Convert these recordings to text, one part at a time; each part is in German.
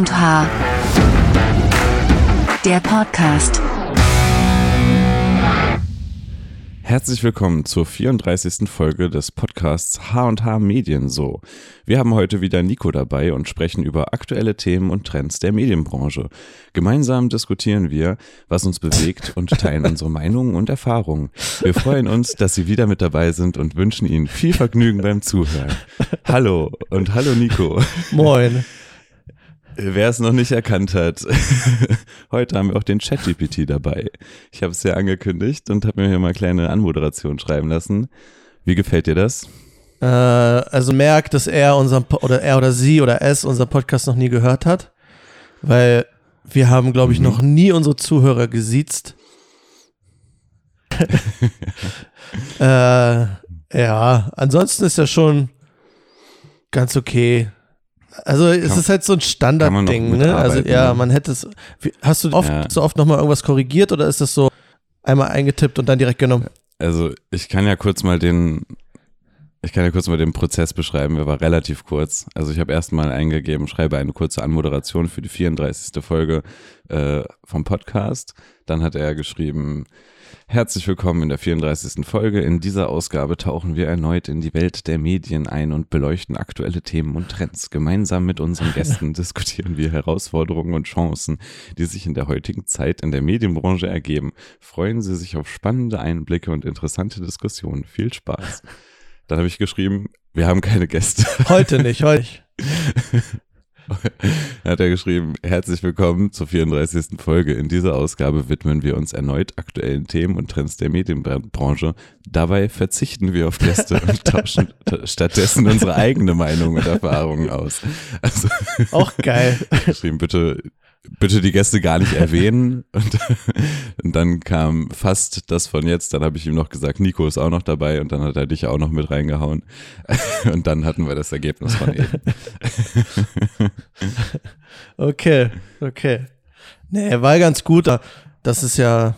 und H. Der Podcast. Herzlich willkommen zur 34. Folge des Podcasts H&H Medien so. Wir haben heute wieder Nico dabei und sprechen über aktuelle Themen und Trends der Medienbranche. Gemeinsam diskutieren wir, was uns bewegt und teilen unsere Meinungen und Erfahrungen. Wir freuen uns, dass Sie wieder mit dabei sind und wünschen Ihnen viel Vergnügen beim Zuhören. Hallo und hallo Nico. Moin. Wer es noch nicht erkannt hat, heute haben wir auch den ChatGPT dabei. Ich habe es ja angekündigt und habe mir hier mal kleine Anmoderation schreiben lassen. Wie gefällt dir das? Äh, also merkt, dass er unseren po oder er oder sie oder es unseren Podcast noch nie gehört hat, weil wir haben, glaube ich, Mhm. noch nie unsere Zuhörer gesiezt. äh, ja, ansonsten ist er schon ganz okay. Also es Kann- ist halt so ein Standardding, ne? Also ja, ne? man hätte es. Hast du oft Ja. so oft nochmal irgendwas korrigiert oder ist das so einmal eingetippt und dann direkt genommen? Also ich kann ja kurz mal den, ich kann ja kurz mal den Prozess beschreiben. Er war relativ kurz. Also ich habe erstmal eingegeben, schreibe eine kurze Anmoderation für die 34. Folge äh, vom Podcast. Dann hat er geschrieben, herzlich willkommen in der 34. Folge. In dieser Ausgabe tauchen wir erneut in die Welt der Medien ein und beleuchten aktuelle Themen und Trends. Gemeinsam mit unseren Gästen diskutieren wir Herausforderungen und Chancen, die sich in der heutigen Zeit in der Medienbranche ergeben. Freuen Sie sich auf spannende Einblicke und interessante Diskussionen. Viel Spaß. Dann habe ich geschrieben, wir haben keine Gäste. Heute nicht, heute hat er geschrieben, herzlich willkommen zur 34. Folge. In dieser Ausgabe widmen wir uns erneut aktuellen Themen und Trends der Medienbranche. Dabei verzichten wir auf Gäste und tauschen stattdessen unsere eigene Meinung und Erfahrungen aus. Also Auch geil. geschrieben, bitte, bitte die Gäste gar nicht erwähnen. Und, und dann kam fast das von jetzt. Dann habe ich ihm noch gesagt, Nico ist auch noch dabei und dann hat er dich auch noch mit reingehauen. Und dann hatten wir das Ergebnis von eben. Okay, okay. Nee, war ganz gut. Das ist ja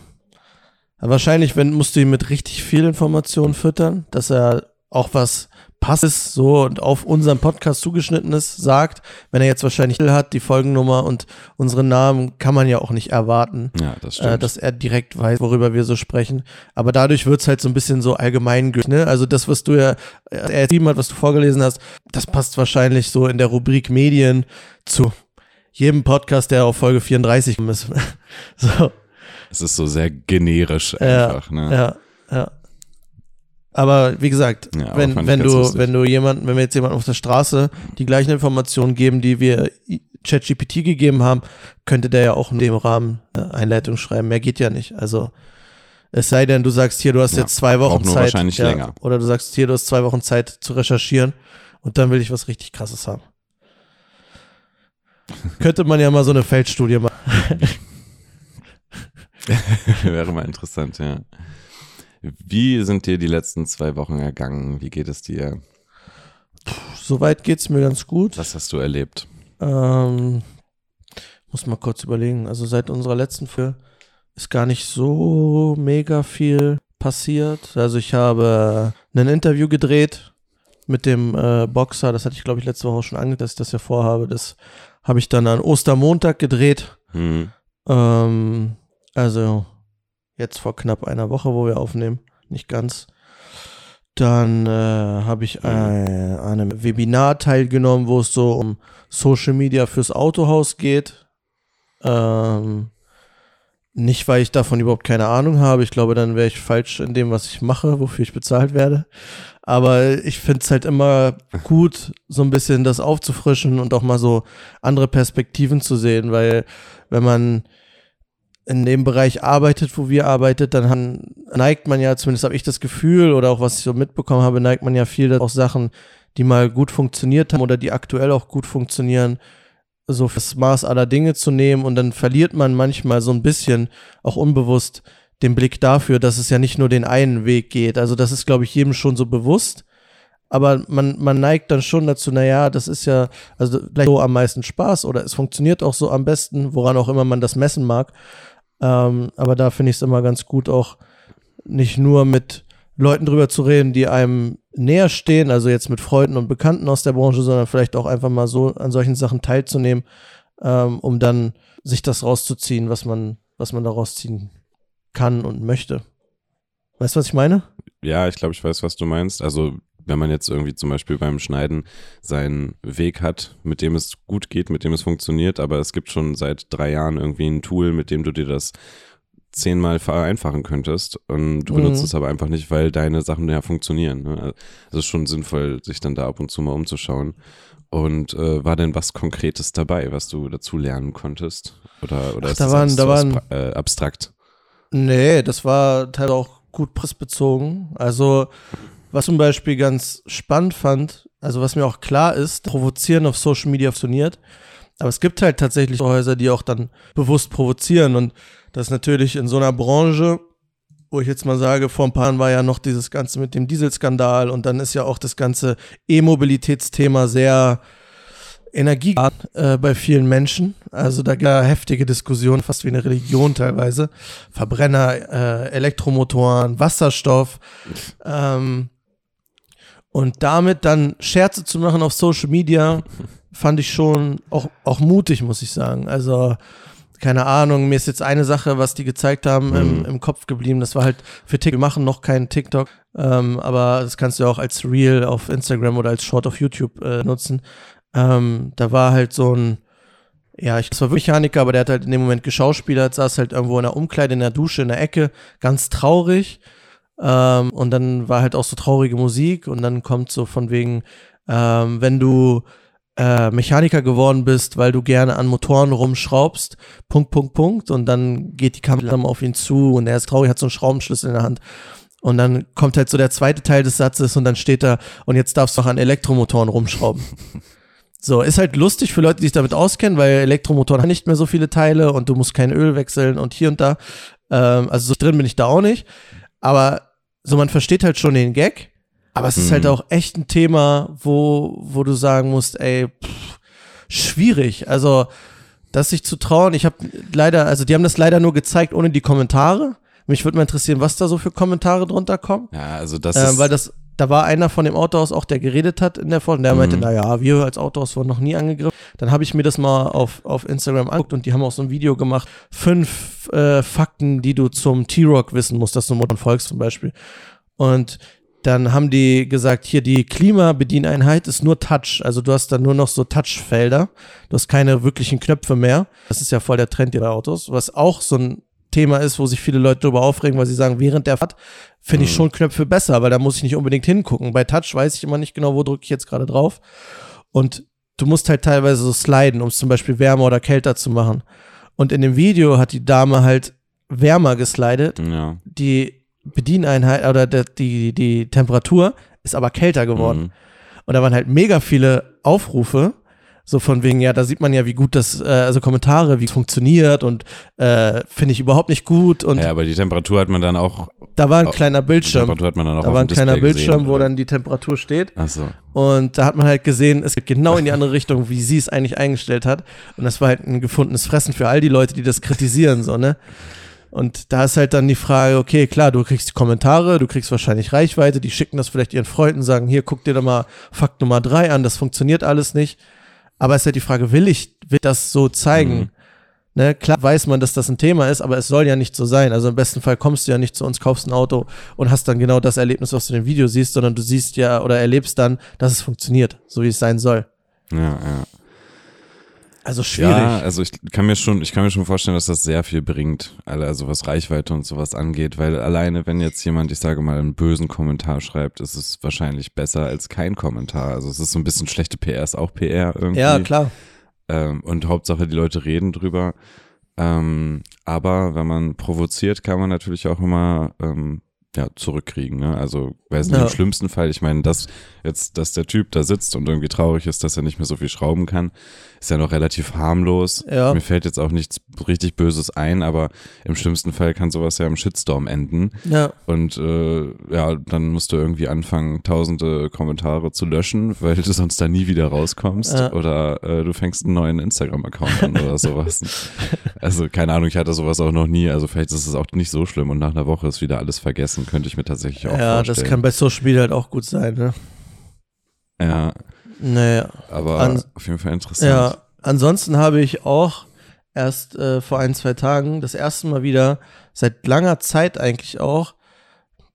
wahrscheinlich, wenn musst du ihn mit richtig viel Informationen füttern, dass er auch was passes so und auf unseren Podcast zugeschnittenes sagt. Wenn er jetzt wahrscheinlich hat, die Folgennummer und unseren Namen, kann man ja auch nicht erwarten. Ja, das. Äh, dass er direkt weiß, worüber wir so sprechen. Aber dadurch wird's halt so ein bisschen so allgemeingültig. Ne? Also das, was du ja äh, er geschrieben hat, was du vorgelesen hast, das passt wahrscheinlich so in der Rubrik Medien zu jedem Podcast, der auf Folge 34 ist. so, Es ist so sehr generisch Ja, einfach, ne? ja, ja. Aber wie gesagt, Ja, wenn, wenn du, lustig. wenn du jemanden, wenn wir jetzt jemanden auf der Straße die gleichen Informationen geben, die wir ChatGPT gegeben haben, könnte der ja auch in dem Rahmen eine Einleitung schreiben. Mehr geht ja nicht. Also es sei denn, du sagst hier, du hast Ja, jetzt zwei Wochen Zeit. wahrscheinlich ja, länger. Oder du sagst hier, du hast zwei Wochen Zeit zu recherchieren und dann will ich was richtig krasses haben. Könnte man ja mal so eine Feldstudie machen. Wäre mal interessant, ja. Wie sind dir die letzten zwei Wochen ergangen? Wie geht es dir? Soweit geht's mir ganz gut. Was hast du erlebt? Ähm, muss mal kurz überlegen. Also seit unserer letzten Folge ist gar nicht so mega viel passiert. Also ich habe ein Interview gedreht mit dem äh, Boxer. Das hatte ich, glaube ich, letzte Woche schon angekündigt, dass ich das ja vorhabe. Das habe ich dann an Ostermontag gedreht. Hm. Ähm, also jetzt vor knapp einer Woche, wo wir aufnehmen. Nicht ganz. Dann äh, habe ich äh, an einem Webinar teilgenommen, wo es so um Social Media fürs Autohaus geht. Ähm, nicht, weil ich davon überhaupt keine Ahnung habe. Ich glaube, dann wäre ich falsch in dem, was ich mache, wofür ich bezahlt werde. Aber ich finde es halt immer gut, so ein bisschen das aufzufrischen und auch mal so andere Perspektiven zu sehen, weil wenn man in dem Bereich arbeitet, wo wir arbeitet, dann han- neigt man ja, zumindest habe ich das Gefühl oder auch was ich so mitbekommen habe, neigt man ja viel auch Sachen, die mal gut funktioniert haben oder die aktuell auch gut funktionieren, so fürs Maß aller Dinge zu nehmen und dann verliert man manchmal so ein bisschen auch unbewusst den Blick dafür, dass es ja nicht nur den einen Weg geht. Also das ist, glaube ich, jedem schon so bewusst. Aber man, man neigt dann schon dazu, naja, das ist ja, also vielleicht so am meisten Spaß oder es funktioniert auch so am besten, woran auch immer man das messen mag. Ähm, aber da finde ich es immer ganz gut, auch nicht nur mit Leuten drüber zu reden, die einem näher stehen, also jetzt mit Freunden und Bekannten aus der Branche, sondern vielleicht auch einfach mal so an solchen Sachen teilzunehmen, ähm, um dann sich das rauszuziehen, was man, was man da rausziehen kann und möchte. Weißt du, was ich meine? Ja, ich glaube, ich weiß, was du meinst. Also wenn man jetzt irgendwie zum Beispiel beim Schneiden seinen Weg hat, mit dem es gut geht, mit dem es funktioniert, aber es gibt schon seit drei Jahren irgendwie ein Tool, mit dem du dir das zehnmal vereinfachen könntest und du benutzt Mhm. es aber einfach nicht, weil deine Sachen ja funktionieren. Ne? Also es ist schon sinnvoll, sich dann da ab und zu mal umzuschauen. Und äh, war denn was Konkretes dabei, was du dazu lernen konntest? Oder, oder Ach, ist da das waren- da waren- äh, abstrakt? Nee, das war teilweise auch gut pressbezogen. Also, was zum Beispiel ganz spannend fand, also was mir auch klar ist, provozieren auf Social Media funktioniert. Aber es gibt halt tatsächlich Häuser, die auch dann bewusst provozieren. Und das natürlich in so einer Branche, wo ich jetzt mal sage, vor ein paar Jahren war ja noch dieses Ganze mit dem Dieselskandal und dann ist ja auch das ganze E-Mobilitätsthema sehr Energie äh, bei vielen Menschen. Also da gab heftige Diskussionen, fast wie eine Religion teilweise. Verbrenner, äh, Elektromotoren, Wasserstoff. Ähm, und damit dann Scherze zu machen auf Social Media, fand ich schon auch, auch mutig, muss ich sagen. Also, keine Ahnung, mir ist jetzt eine Sache, was die gezeigt haben, im, Mhm. im Kopf geblieben. Das war halt für TikTok. Wir machen noch keinen TikTok, ähm, aber das kannst du auch als Reel auf Instagram oder als Short auf YouTube äh, nutzen. Ähm, da war halt so ein, ja, ich das war wirklich Mechaniker, aber der hat halt in dem Moment geschauspielert, saß halt irgendwo in der Umkleide, in der Dusche, in der Ecke, ganz traurig. Ähm, und dann war halt auch so traurige Musik und dann kommt so von wegen, ähm, wenn du äh, Mechaniker geworden bist, weil du gerne an Motoren rumschraubst, Punkt, Punkt, Punkt. Und dann geht die Kamera auf ihn zu und er ist traurig, hat so einen Schraubenschlüssel in der Hand. Und dann kommt halt so der zweite Teil des Satzes und dann steht da, und jetzt darfst du auch an Elektromotoren rumschrauben. So, ist halt lustig für Leute, die sich damit auskennen, weil Elektromotoren haben nicht mehr so viele Teile und du musst kein Öl wechseln und hier und da. Ähm, also so drin bin ich da auch nicht. Aber so, man versteht halt schon den Gag. Aber es ist Mhm. halt auch echt ein Thema, wo, wo du sagen musst, ey, pff, schwierig. Also, das sich zu trauen. Ich habe leider, also die haben das leider nur gezeigt ohne die Kommentare. Mich würde mal interessieren, was da so für Kommentare drunter kommen. Ja, also das Äh, ist. weil das, da war einer von dem Autohaus auch, der geredet hat in der Folge, und der Mhm. meinte, naja, wir als Autohaus wurden noch nie angegriffen. Dann habe ich mir das mal auf, auf Instagram angeguckt und die haben auch so ein Video gemacht. Fünf äh, Fakten, die du zum T-Rock wissen musst, dass du Motoren folgst zum Beispiel. Und dann haben die gesagt, hier die Klimabedieneinheit ist nur Touch. Also du hast dann nur noch so Touchfelder. Du hast keine wirklichen Knöpfe mehr. Das ist ja voll der Trend ihrer Autos. Was auch so ein Thema ist, wo sich viele Leute darüber aufregen, weil sie sagen, während der Fahrt finde ich Mhm. schon Knöpfe besser, weil da muss ich nicht unbedingt hingucken. Bei Touch weiß ich immer nicht genau, wo drücke ich jetzt gerade drauf. Und du musst halt teilweise so sliden, um es zum Beispiel wärmer oder kälter zu machen. Und in dem Video hat die Dame halt wärmer geslidet ja. die Bedieneinheit oder der, die, die Temperatur ist aber kälter geworden. Mhm. Und da waren halt mega viele Aufrufe, so von wegen, ja, da sieht man ja, wie gut das, äh, also Kommentare, wie es funktioniert und äh, finde ich überhaupt nicht gut. Und Ja, aber die Temperatur hat man dann auch. da war ein oh, kleiner Bildschirm. Temperatur hat man dann auch Da war ein kleiner Display Bildschirm, gesehen, wo dann die Temperatur steht. Ach so. Und da hat man halt gesehen, es geht genau in die andere Richtung, wie sie es eigentlich eingestellt hat. Und das war halt ein gefundenes Fressen für all die Leute, die das kritisieren, so, ne? Und da ist halt dann die Frage, okay, klar, du kriegst Kommentare, du kriegst wahrscheinlich Reichweite, die schicken das vielleicht ihren Freunden, sagen, hier, guck dir doch mal Fakt Nummer drei an, das funktioniert alles nicht. Aber es ist halt die Frage, will ich, will ich das so zeigen? Mhm. Ne, klar weiß man, dass das ein Thema ist, aber es soll ja nicht so sein. Also im besten Fall kommst du ja nicht zu uns, kaufst ein Auto und hast dann genau das Erlebnis, was du in dem Video siehst, sondern du siehst ja oder erlebst dann, dass es funktioniert, so wie es sein soll. Ja, ja. Also schwierig. Ja, also ich kann mir schon, ich kann mir schon vorstellen, dass das sehr viel bringt, also was Reichweite und sowas angeht, weil alleine, wenn jetzt jemand, ich sage mal, einen bösen Kommentar schreibt, ist es wahrscheinlich besser als kein Kommentar. Also es ist so ein bisschen schlechte PR, ist auch PR irgendwie. Ja, klar. Ähm, und Hauptsache, die Leute reden drüber. Ähm, aber wenn man provoziert, kann man natürlich auch immer ähm, ja, zurückkriegen. Ne? Also, weiß nicht, Ja. im schlimmsten Fall, ich meine, dass jetzt, dass der Typ da sitzt und irgendwie traurig ist, dass er nicht mehr so viel schrauben kann, ist ja noch relativ harmlos. Ja. Mir fällt jetzt auch nichts richtig Böses ein, aber im schlimmsten Fall kann sowas ja im Shitstorm enden. Ja, Und äh, ja, dann musst du irgendwie anfangen, tausende Kommentare zu löschen, weil du sonst da nie wieder rauskommst. Ja. Oder äh, du fängst einen neuen Instagram-Account an oder sowas. Also keine Ahnung, ich hatte sowas auch noch nie. Also vielleicht ist es auch nicht so schlimm und nach einer Woche ist wieder alles vergessen. Könnte ich mir tatsächlich auch ja, vorstellen. das kann bei Social Media halt auch gut sein, ne? ja, Naja. aber An- auf jeden Fall interessant. Ja, ansonsten habe ich auch erst äh, vor ein, zwei Tagen das erste Mal wieder seit langer Zeit eigentlich auch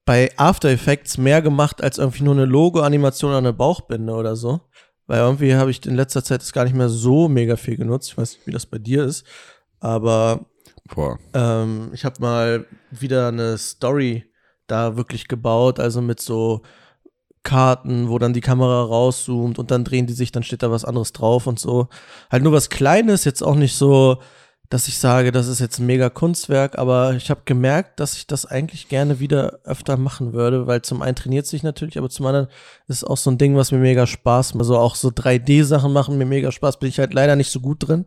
bei After Effects mehr gemacht als irgendwie nur eine Logo-Animation oder eine Bauchbinde oder so. Weil irgendwie habe ich in letzter Zeit das gar nicht mehr so mega viel genutzt. Ich weiß nicht, wie das bei dir ist. Aber ähm, ich habe mal wieder eine Story da wirklich gebaut, also mit so Karten, wo dann die Kamera rauszoomt und dann drehen die sich, dann steht da was anderes drauf und so. Halt nur was Kleines, jetzt auch nicht so, dass ich sage, das ist jetzt ein mega Kunstwerk, aber ich habe gemerkt, dass ich das eigentlich gerne wieder öfter machen würde, weil zum einen trainiert sich natürlich, aber zum anderen ist es auch so ein Ding, was mir mega Spaß macht. Also auch so 3D-Sachen machen mir mega Spaß, bin ich halt leider nicht so gut drin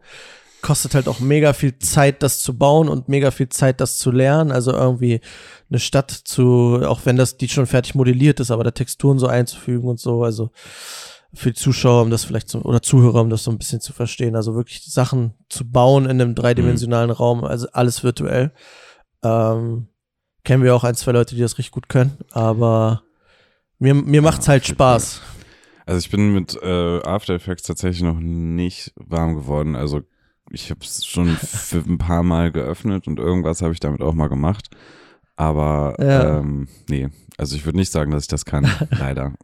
kostet halt auch mega viel Zeit, das zu bauen und mega viel Zeit, das zu lernen. Also irgendwie eine Stadt zu, auch wenn das die schon fertig modelliert ist, aber da Texturen so einzufügen und so. Also für die Zuschauer, um das vielleicht zu, oder Zuhörer, um das so ein bisschen zu verstehen. Also wirklich Sachen zu bauen in einem dreidimensionalen mhm. Raum, also alles virtuell. Ähm, kennen wir auch ein, zwei Leute, die das richtig gut können, aber mir, mir macht's halt Spaß. Also ich bin mit äh, After Effects tatsächlich noch nicht warm geworden. Also ich habe es schon ein paar Mal geöffnet und irgendwas habe ich damit auch mal gemacht. Aber ja. ähm, nee, also ich würde nicht sagen, dass ich das kann, leider.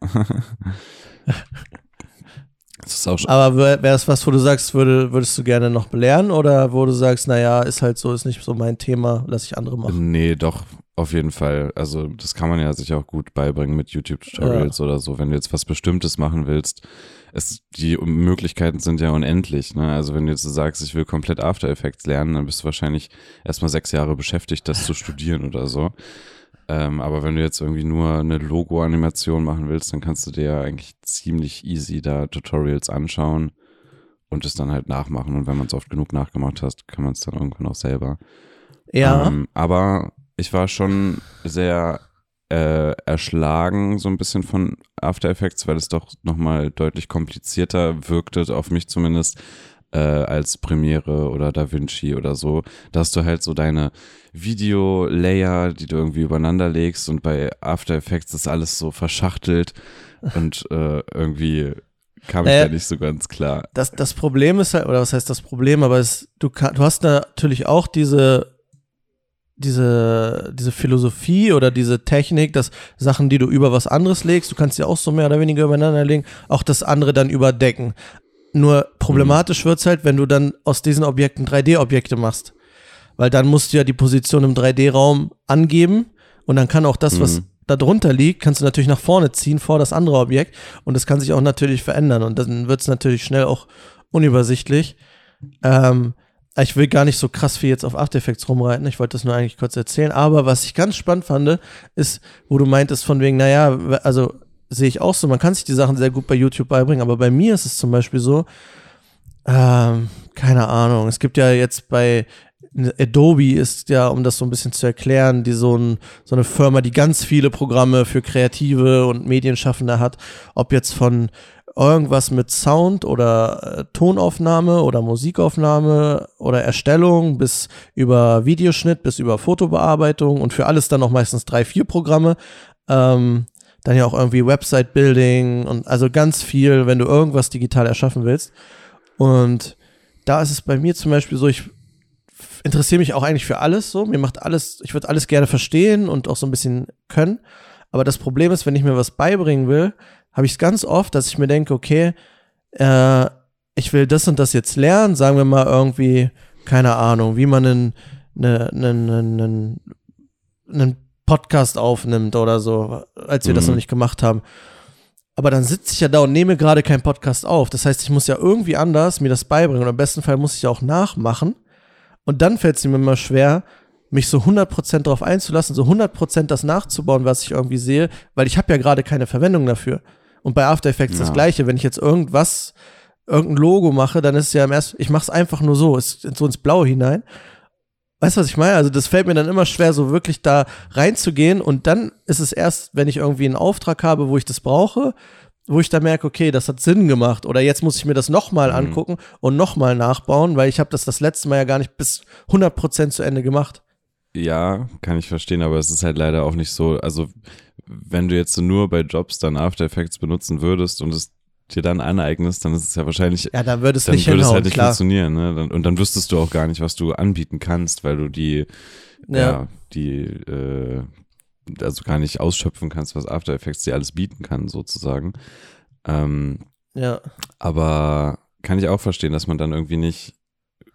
Aber wäre es was, wo du sagst, würde, würdest du gerne noch belehren oder wo du sagst, naja, ist halt so, ist nicht so mein Thema, lass ich andere machen? Nee, doch, auf jeden Fall. Also das kann man ja sich auch gut beibringen mit YouTube-Tutorials ja. oder so. Wenn du jetzt was Bestimmtes machen willst, es, die Möglichkeiten sind ja unendlich. Ne? Also wenn du jetzt sagst, ich will komplett After Effects lernen, dann bist du wahrscheinlich erstmal sechs Jahre beschäftigt, das zu studieren oder so. Ähm, aber wenn du jetzt irgendwie nur eine Logo-Animation machen willst, dann kannst du dir ja eigentlich ziemlich easy da Tutorials anschauen und es dann halt nachmachen. Und wenn man es oft genug nachgemacht hast, kann man es dann irgendwann auch selber. Ja. Ähm, aber ich war schon sehr äh, erschlagen, so ein bisschen von After Effects, weil es doch nochmal deutlich komplizierter wirkte, auf mich zumindest, äh, als Premiere oder DaVinci oder so. Da hast du halt so deine Video-Layer, die du irgendwie übereinander legst und bei After Effects ist alles so verschachtelt und äh, irgendwie kam ich äh, da nicht so ganz klar. Das, das Problem ist halt, oder was heißt das Problem, aber es, du, du hast natürlich auch diese diese, diese Philosophie oder diese Technik, dass Sachen, die du über was anderes legst, du kannst sie auch so mehr oder weniger übereinander legen, auch das andere dann überdecken. Nur problematisch mhm. wird's halt, wenn du dann aus diesen Objekten 3D-Objekte machst. Weil dann musst du ja die Position im 3D-Raum angeben und dann kann auch das, mhm. was da drunter liegt, kannst du natürlich nach vorne ziehen vor das andere Objekt und das kann sich auch natürlich verändern und dann wird's natürlich schnell auch unübersichtlich. Ähm, ich will gar nicht so krass viel jetzt auf After Effects rumreiten. Ich wollte das nur eigentlich kurz erzählen. Aber was ich ganz spannend fand, ist, wo du meintest von wegen, naja, also sehe ich auch so, man kann sich die Sachen sehr gut bei YouTube beibringen, aber bei mir ist es zum Beispiel so, ähm, keine Ahnung, es gibt ja jetzt bei Adobe ist ja, um das so ein bisschen zu erklären, die so, ein, so eine Firma, die ganz viele Programme für Kreative und Medienschaffende hat, ob jetzt von irgendwas mit Sound oder äh, Tonaufnahme oder Musikaufnahme oder Erstellung bis über Videoschnitt bis über Fotobearbeitung und für alles dann noch meistens drei, vier Programme. Ähm, dann ja auch irgendwie Website-Building und also ganz viel, wenn du irgendwas digital erschaffen willst. Und da ist es bei mir zum Beispiel so, ich interessiere mich auch eigentlich für alles so. Mir macht alles, ich würde alles gerne verstehen und auch so ein bisschen können. Aber das Problem ist, wenn ich mir was beibringen will, habe ich es ganz oft, dass ich mir denke, okay, äh, ich will das und das jetzt lernen, sagen wir mal irgendwie, keine Ahnung, wie man einen, einen, einen, einen, einen Podcast aufnimmt oder so, als wir mhm. das noch nicht gemacht haben. Aber dann sitze ich ja da und nehme gerade keinen Podcast auf. Das heißt, ich muss ja irgendwie anders mir das beibringen. Und im besten Fall muss ich ja auch nachmachen. Und dann fällt es mir immer schwer, mich so 100% darauf einzulassen, so 100% das nachzubauen, was ich irgendwie sehe, weil ich habe ja gerade keine Verwendung dafür. Und bei After Effects ja. das gleiche. Wenn ich jetzt irgendwas, irgendein Logo mache, dann ist es ja im ersten, ich mache es einfach nur so, ist so ins Blaue hinein. Weißt du, was ich meine? Also das fällt mir dann immer schwer, so wirklich da reinzugehen. Und dann ist es erst, wenn ich irgendwie einen Auftrag habe, wo ich das brauche, wo ich da merke, okay, das hat Sinn gemacht. Oder jetzt muss ich mir das nochmal mhm. angucken und nochmal nachbauen, weil ich habe das das letzte Mal ja gar nicht bis 100% zu Ende gemacht. Ja, kann ich verstehen, aber es ist halt leider auch nicht so, also wenn du jetzt nur bei Jobs dann After Effects benutzen würdest und es dir dann aneignest, dann ist es ja wahrscheinlich, Ja, dann würde es dann nicht würde es halt nicht klar. funktionieren. Ne? Dann, und dann wüsstest du auch gar nicht, was du anbieten kannst, weil du die, ja, Ja. die, äh, also gar nicht ausschöpfen kannst, was After Effects dir alles bieten kann, sozusagen. Ähm, Ja. aber kann ich auch verstehen, dass man dann irgendwie nicht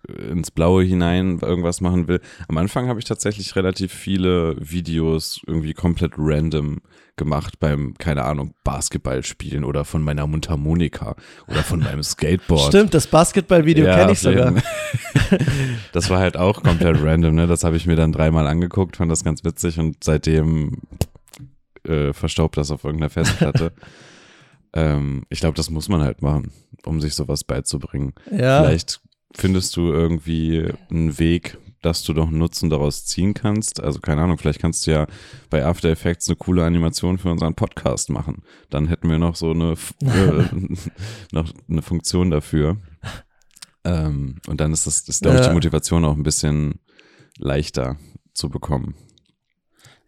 ins Blaue hinein irgendwas machen will. Am Anfang habe ich tatsächlich relativ viele Videos irgendwie komplett random gemacht beim, keine Ahnung, Basketballspielen oder von meiner Mundharmonika oder von meinem Skateboard. Stimmt, das Basketballvideo Ja, kenne ich sogar. Das war halt auch komplett random, ne? Das habe ich mir dann dreimal angeguckt, fand das ganz witzig und seitdem äh, verstaubt das auf irgendeiner Festplatte. ähm, ich glaube, das muss man halt machen, um sich sowas beizubringen. Ja. Vielleicht findest du irgendwie einen Weg, dass du doch Nutzen daraus ziehen kannst. Also keine Ahnung, vielleicht kannst du ja bei After Effects eine coole Animation für unseren Podcast machen. Dann hätten wir noch so eine, äh, noch eine Funktion dafür. Ähm, und dann ist das, ist, glaube ich, die Motivation auch ein bisschen leichter zu bekommen.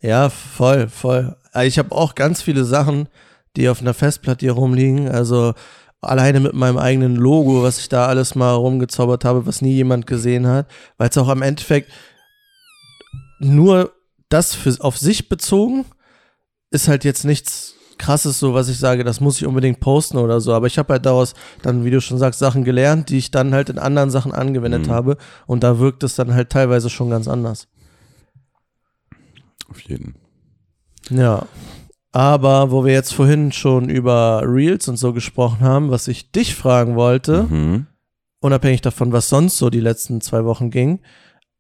Ja, voll, voll. Also Ich habe auch ganz viele Sachen, die auf einer Festplatte hier rumliegen. Also alleine mit meinem eigenen Logo, was ich da alles mal rumgezaubert habe, was nie jemand gesehen hat, weil es auch am Endeffekt nur das für, auf sich bezogen ist halt jetzt nichts krasses so, was ich sage, das muss ich unbedingt posten oder so. Aber ich habe halt daraus dann, wie du schon sagst, Sachen gelernt, die ich dann halt in anderen Sachen angewendet Mhm. habe. Und da wirkt es dann halt teilweise schon ganz anders. Auf jeden. Ja. Aber wo wir jetzt vorhin schon über Reels und so gesprochen haben, was ich dich fragen wollte, Mhm. unabhängig davon, was sonst so die letzten zwei Wochen ging,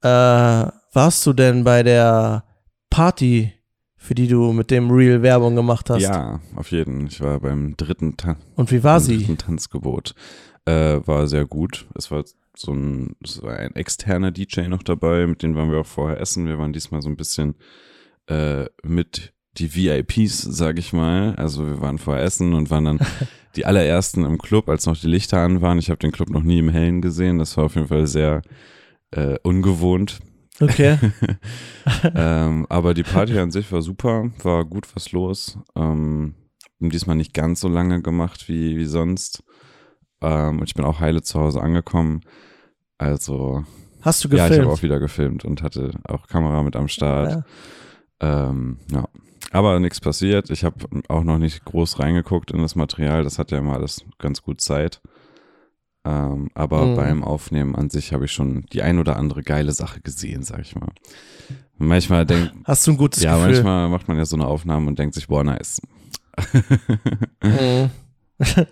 äh, warst du denn bei der Party, für die du mit dem Reel Werbung gemacht hast? Ja, auf jeden. Ich war beim dritten, Ta Und wie war sie? dritten Tanzgebot. Äh, war sehr gut. Es war so ein, war ein externer DJ noch dabei, mit dem waren wir auch vorher essen. Wir waren diesmal so ein bisschen äh, mit die VIPs, sag ich mal. Also wir waren vorher essen und waren dann die allerersten im Club, als noch die Lichter an waren. Ich habe den Club noch nie im Hellen gesehen. Das war auf jeden Fall sehr äh, ungewohnt. Okay. ähm, aber die Party an sich war super, war gut was los. Ähm, diesmal nicht ganz so lange gemacht wie, wie sonst. Ähm, und ich bin auch heile zu Hause angekommen. Also, Hast du ja, ich habe gefilmt? auch wieder gefilmt und hatte auch Kamera mit am Start. Ja. Ähm, ja. Aber nichts passiert. Ich habe auch noch nicht groß reingeguckt in das Material. Das hat ja immer alles ganz gut Zeit. Ähm, aber Mhm. beim Aufnehmen an sich habe ich schon die ein oder andere geile Sache gesehen, sag ich mal. Manchmal denkt, Hast du ein gutes ja, Gefühl? manchmal macht man ja so eine Aufnahme und denkt sich, boah, nice. Mhm.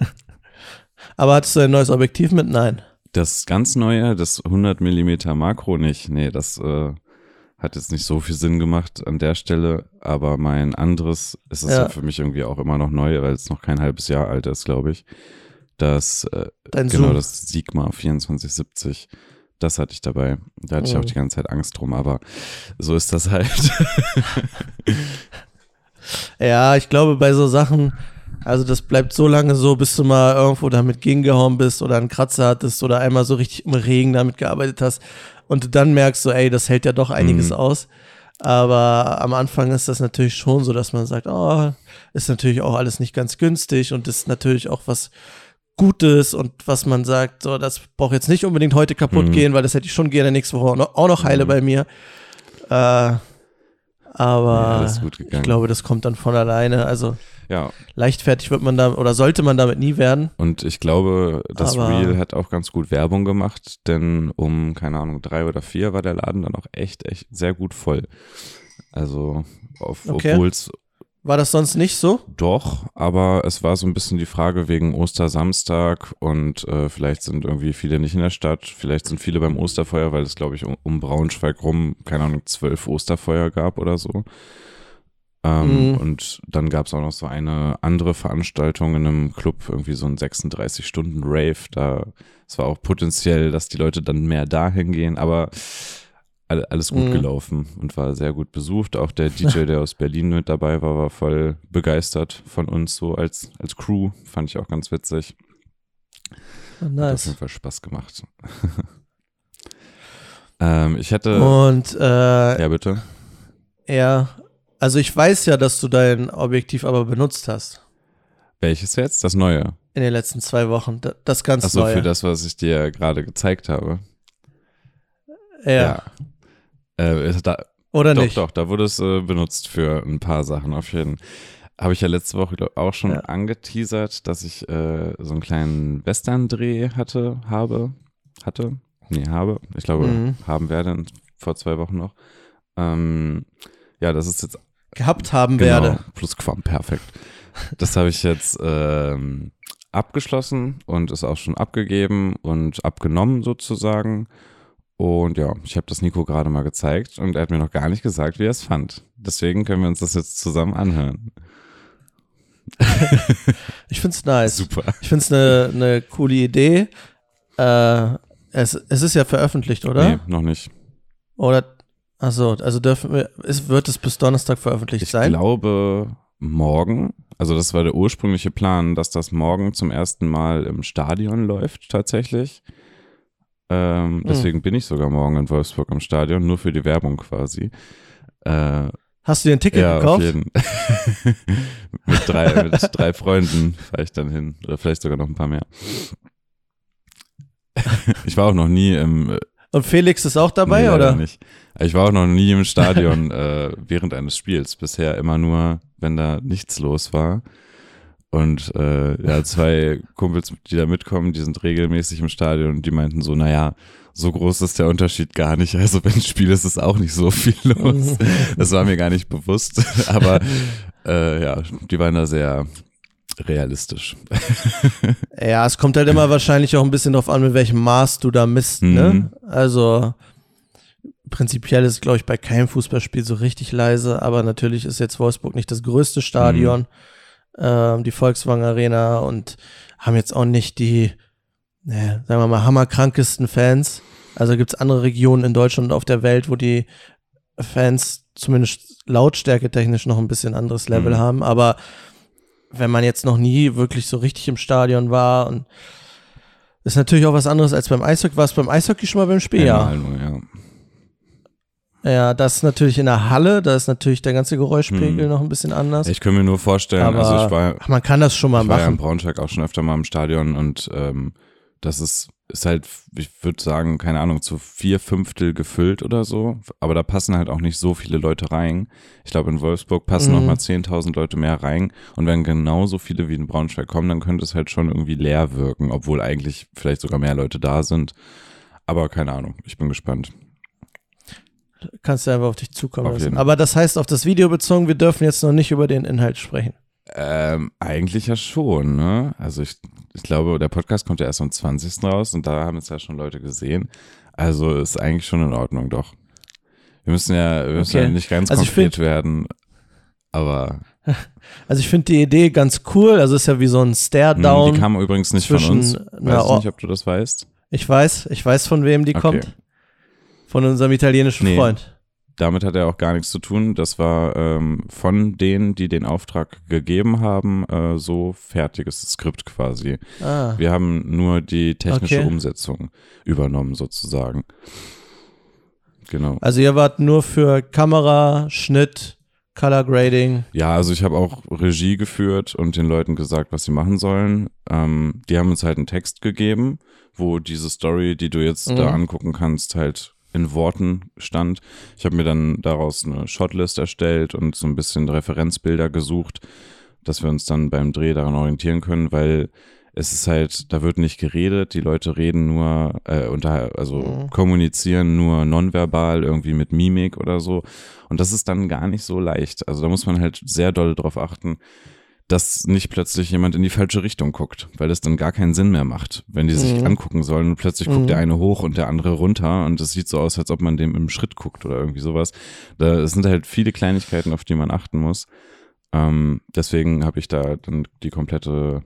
Aber hattest du ein neues Objektiv mit? Nein. Das ganz neue, das 100 Millimeter Makro nicht. Nee, das äh, hat jetzt nicht so viel Sinn gemacht an der Stelle. Aber mein anderes, es ist Ja. ja. für mich irgendwie auch immer noch neu, weil es noch kein halbes Jahr alt ist, glaube ich. Das, äh, Dein genau, Zoom. das Sigma 2470. Das hatte ich dabei. Da hatte ich auch Mhm. die ganze Zeit Angst drum, aber so ist das halt. Ja, ich glaube, bei so Sachen, also das bleibt so lange so, bis du mal irgendwo damit gegengehauen bist oder einen Kratzer hattest oder einmal so richtig im Regen damit gearbeitet hast und du dann merkst so, ey, das hält ja doch einiges Mhm. aus. Aber am Anfang ist das natürlich schon so, dass man sagt, oh, ist natürlich auch alles nicht ganz günstig und ist natürlich auch was Gutes und was man sagt, so, das braucht jetzt nicht unbedingt heute kaputt Mhm. gehen, weil das hätte ich schon gerne nächste Woche auch noch, auch noch heile Mhm. bei mir. Äh, aber Ja, ich glaube, das kommt dann von alleine. Also ja, leichtfertig wird man da oder sollte man damit nie werden. Und ich glaube, das Aber- Reel hat auch ganz gut Werbung gemacht, denn um, keine Ahnung, drei oder vier war der Laden dann auch echt, echt sehr gut voll. Also, auf, Okay. obwohl es War das sonst nicht so? doch, aber es war so ein bisschen die Frage wegen Ostersamstag und äh, vielleicht sind irgendwie viele nicht in der Stadt, vielleicht sind viele beim Osterfeuer, weil es, glaube ich, um, um Braunschweig rum, keine Ahnung, zwölf Osterfeuer gab oder so. Ähm, Mhm. Und dann gab es auch noch so eine andere Veranstaltung in einem Club, irgendwie so ein 36-Stunden-Rave. Da es war auch potenziell, dass die Leute dann mehr dahin gehen, aber all- alles gut Mhm. gelaufen und war sehr gut besucht. Auch der DJ, der aus Berlin mit dabei war, war voll begeistert von uns so als, als Crew. Fand ich auch ganz witzig. Oh, Hat auf nice. jeden Fall Spaß gemacht. ähm, ich hätte. Und äh, ja, bitte. ja, also ich weiß ja, dass du dein Objektiv aber benutzt hast. Welches jetzt? Das neue. in den letzten zwei Wochen. Da- Das ganz Achso, neue. für das, was ich dir gerade gezeigt habe. ja. Äh, ist da, Oder doch, nicht? doch, da wurde es äh, benutzt für ein paar Sachen auf jeden Habe ich ja letzte Woche glaub, auch schon Ja. angeteasert, dass ich äh, so einen kleinen Western-Dreh hatte, habe, hatte, nee, habe, ich glaube, Mhm. haben werde vor zwei Wochen noch. Ähm, ja, das ist jetzt Gehabt haben Genau, werde. Plusquam, perfekt. Das habe ich jetzt ähm, abgeschlossen und ist auch schon abgegeben und abgenommen sozusagen. Und ja, ich habe das Nico gerade mal gezeigt und er hat mir noch gar nicht gesagt, wie er es fand. Deswegen können wir uns das jetzt zusammen anhören. Ich find's nice. Super. Ich find's eine ne coole Idee. Äh, es, es ist ja veröffentlicht, oder? Nee, noch nicht. Oder achso, also dürfen wir, ist, wird es bis Donnerstag veröffentlicht Ich sein? glaube morgen, also das war der ursprüngliche Plan, dass das morgen zum ersten Mal im Stadion läuft tatsächlich. Ähm, Hm. deswegen bin ich sogar morgen in Wolfsburg im Stadion, nur für die Werbung quasi. Äh, Hast du dir ein Ticket ja, auf gekauft? jeden. mit, drei, mit drei Freunden fahre ich dann hin. Oder vielleicht sogar noch ein paar mehr. ich war auch noch nie im äh, Und Felix ist auch dabei, Nee, oder? Nicht. Ich war auch noch nie im Stadion äh, während eines Spiels. Bisher immer nur, wenn da nichts los war. Und äh, ja, zwei Kumpels, die da mitkommen, die sind regelmäßig im Stadion und die meinten so, naja, so groß ist der Unterschied gar nicht. Also wenn ein Spiel ist, ist auch nicht so viel los. Das war mir gar nicht bewusst. Aber äh, ja, die waren da sehr realistisch. Ja, es kommt halt immer wahrscheinlich auch ein bisschen drauf an, mit welchem Maß du da misst, ne? Mhm. Also prinzipiell ist, glaube ich, bei keinem Fußballspiel so richtig leise, aber natürlich ist jetzt Wolfsburg nicht das größte Stadion, Mhm. ähm, die Volkswagen Arena und haben jetzt auch nicht die, ne, sagen wir mal, hammerkrankesten Fans. Also gibt's andere Regionen in Deutschland und auf der Welt, wo die Fans zumindest lautstärke technisch noch ein bisschen anderes Level Mhm. haben, aber wenn man jetzt noch nie wirklich so richtig im Stadion war und ist natürlich auch was anderes als beim Eishockey. War es beim Eishockey schon mal beim Spiel? Ja. Ja. Ja, das ist natürlich in der Halle, da ist natürlich der ganze Geräuschpegel Hm. noch ein bisschen anders. Ich kann mir nur vorstellen, aber also ich war, ach, man kann das schon mal ich war ja in machen. Braunschweig auch schon öfter mal im Stadion und ähm, das ist, ist halt, ich würde sagen, keine Ahnung, zu vier Fünftel gefüllt oder so. Aber da passen halt auch nicht so viele Leute rein. Ich glaube, in Wolfsburg passen Mhm. noch mal 10.000 Leute mehr rein. Und wenn genauso viele wie in Braunschweig kommen, dann könnte es halt schon irgendwie leer wirken, obwohl eigentlich vielleicht sogar mehr Leute da sind. Aber keine Ahnung, ich bin gespannt. Kannst du einfach auf dich zukommen Auf lassen. Aber das heißt auf das Video bezogen, wir dürfen jetzt noch nicht über den Inhalt sprechen. Ähm, eigentlich ja schon, ne? Also ich, ich glaube, der Podcast kommt ja erst am 20. raus und da haben es ja schon Leute gesehen. Also ist eigentlich schon in Ordnung, doch. Wir müssen ja, wir müssen Okay. ja nicht ganz Also ich konkret werden, aber Also ich finde die Idee ganz cool. Also ist ja wie so ein Stare-Down. die kam übrigens nicht von uns. Weiß Or- nicht, ob du das weißt. Ich weiß, ich weiß von wem die Okay. kommt. Von unserem italienischen Nee. Freund. Damit hat er auch gar nichts zu tun. Das war ähm, von denen, die den Auftrag gegeben haben, äh, so fertiges Skript quasi. Ah. Wir haben nur die technische Okay. Umsetzung übernommen sozusagen. Genau. Also ihr wart nur für Kamera, Schnitt, Color Grading. Ja, also ich habe auch Regie geführt und den Leuten gesagt, was sie machen sollen. Ähm, die haben uns halt einen Text gegeben, wo diese Story, die du jetzt Mhm. da angucken kannst, halt in Worten stand. Ich habe mir dann daraus eine Shotlist erstellt und so ein bisschen Referenzbilder gesucht, dass wir uns dann beim Dreh daran orientieren können, weil es ist halt, da wird nicht geredet, die Leute reden nur, äh, unter, also Mhm. kommunizieren nur nonverbal, irgendwie mit Mimik oder so. Und das ist dann gar nicht so leicht. Also da muss man halt sehr doll drauf achten, dass nicht plötzlich jemand in die falsche Richtung guckt, weil das dann gar keinen Sinn mehr macht, wenn die sich Mhm. angucken sollen und plötzlich Mhm. guckt der eine hoch und der andere runter und es sieht so aus, als ob man dem im Schritt guckt oder irgendwie sowas. Da es sind halt viele Kleinigkeiten, auf die man achten muss. Ähm, deswegen habe ich da dann die komplette,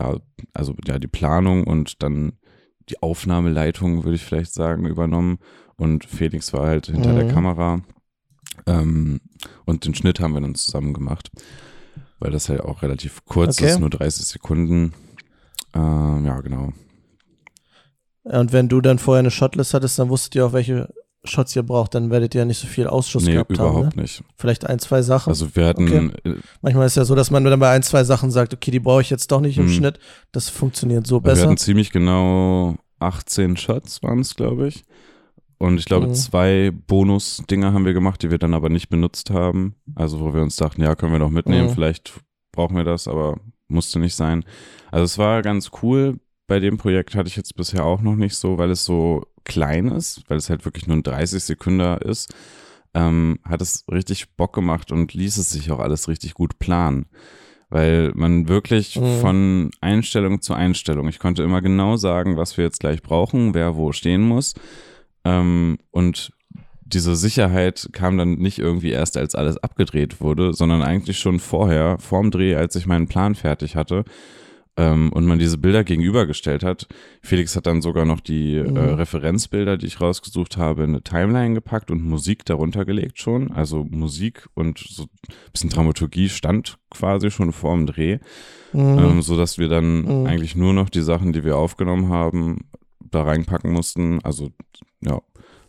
ja, also ja, die Planung und dann die Aufnahmeleitung, würde ich vielleicht sagen, übernommen. Und Felix war halt hinter der Mhm. Kamera. Ähm, und den Schnitt haben wir dann zusammen gemacht, weil das halt auch relativ kurz Okay. ist, nur 30 Sekunden. Ähm, ja, genau. Und wenn du dann vorher eine Shotlist hattest, dann wusstet ihr auch, welche Shots ihr braucht, dann werdet ihr ja nicht so viel Ausschuss Nee, gehabt haben. überhaupt Ne? nicht. Vielleicht ein, zwei Sachen. Also wir hatten, Okay. äh, Manchmal ist ja so, dass man dann bei ein, zwei Sachen sagt, okay, die brauche ich jetzt doch nicht im Mhm. Schnitt. Das funktioniert so wir besser. hatten ziemlich genau 18 Shots waren es, glaube ich. Und ich glaube, Mhm. zwei Bonus-Dinger haben wir gemacht, die wir dann aber nicht benutzt haben. Also wo wir uns dachten, ja, können wir noch mitnehmen, Mhm. vielleicht brauchen wir das, aber musste nicht sein. Also es war ganz cool. Bei dem Projekt hatte ich jetzt bisher auch noch nicht so, weil es so klein ist, weil es halt wirklich nur ein 30 Sekunden ist, ähm, hat es richtig Bock gemacht und ließ es sich auch alles richtig gut planen. Weil man wirklich Mhm. von Einstellung zu Einstellung, ich konnte immer genau sagen, was wir jetzt gleich brauchen, wer wo stehen muss. Ähm, und diese Sicherheit kam dann nicht irgendwie erst, als alles abgedreht wurde, sondern eigentlich schon vorher, vorm Dreh, als ich meinen Plan fertig hatte ähm, und man diese Bilder gegenübergestellt hat. Felix hat dann sogar noch die Mhm. äh, Referenzbilder, die ich rausgesucht habe, in eine Timeline gepackt und Musik darunter gelegt schon. Also Musik und so ein bisschen Dramaturgie stand quasi schon vorm Dreh, Mhm. ähm, so dass wir dann Mhm. eigentlich nur noch die Sachen, die wir aufgenommen haben, da reinpacken mussten. Also ja,